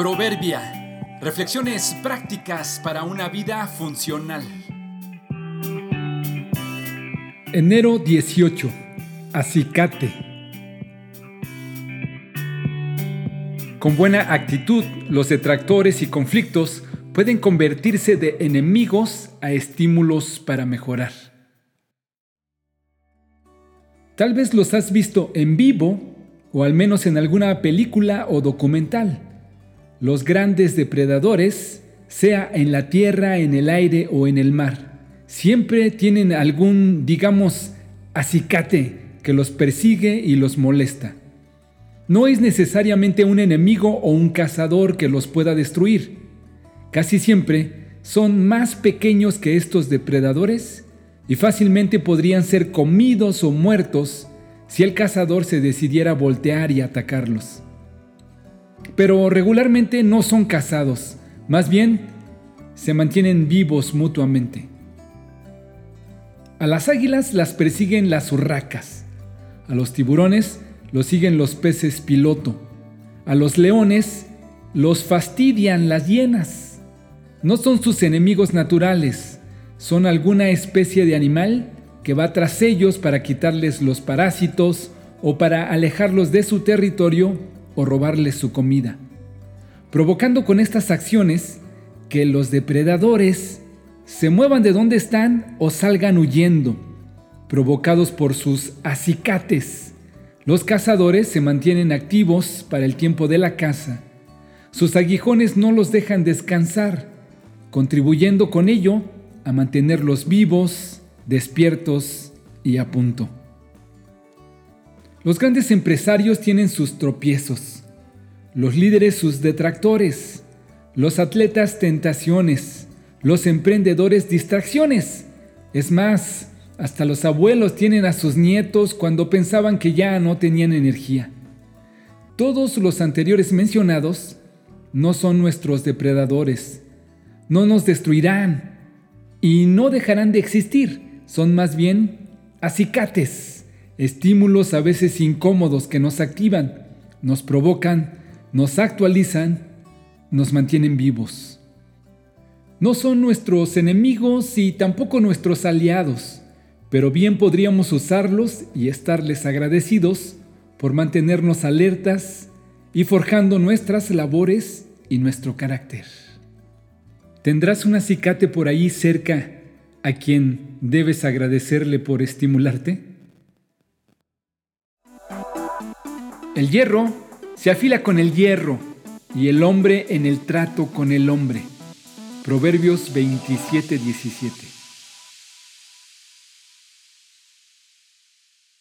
Proverbia. Reflexiones prácticas para una vida funcional. Enero 18. Acicate. Con buena actitud, los detractores y conflictos pueden convertirse de enemigos a estímulos para mejorar. Tal vez los has visto en vivo o al menos en alguna película o documental. Los grandes depredadores, sea en la tierra, en el aire o en el mar, siempre tienen algún, digamos, acicate que los persigue y los molesta. No es necesariamente un enemigo o un cazador que los pueda destruir. Casi siempre son más pequeños que estos depredadores y fácilmente podrían ser comidos o muertos si el cazador se decidiera voltear y atacarlos pero regularmente no son casados, más bien se mantienen vivos mutuamente. A las águilas las persiguen las urracas, a los tiburones los siguen los peces piloto, a los leones los fastidian las hienas. No son sus enemigos naturales, son alguna especie de animal que va tras ellos para quitarles los parásitos o para alejarlos de su territorio o robarles su comida, provocando con estas acciones que los depredadores se muevan de donde están o salgan huyendo, provocados por sus acicates. Los cazadores se mantienen activos para el tiempo de la caza. Sus aguijones no los dejan descansar, contribuyendo con ello a mantenerlos vivos, despiertos y a punto. Los grandes empresarios tienen sus tropiezos, los líderes sus detractores, los atletas tentaciones, los emprendedores distracciones. Es más, hasta los abuelos tienen a sus nietos cuando pensaban que ya no tenían energía. Todos los anteriores mencionados no son nuestros depredadores, no nos destruirán y no dejarán de existir, son más bien acicates estímulos a veces incómodos que nos activan, nos provocan, nos actualizan, nos mantienen vivos. No son nuestros enemigos y tampoco nuestros aliados, pero bien podríamos usarlos y estarles agradecidos por mantenernos alertas y forjando nuestras labores y nuestro carácter. ¿Tendrás un acicate por ahí cerca a quien debes agradecerle por estimularte? El hierro se afila con el hierro y el hombre en el trato con el hombre. Proverbios 27, 17.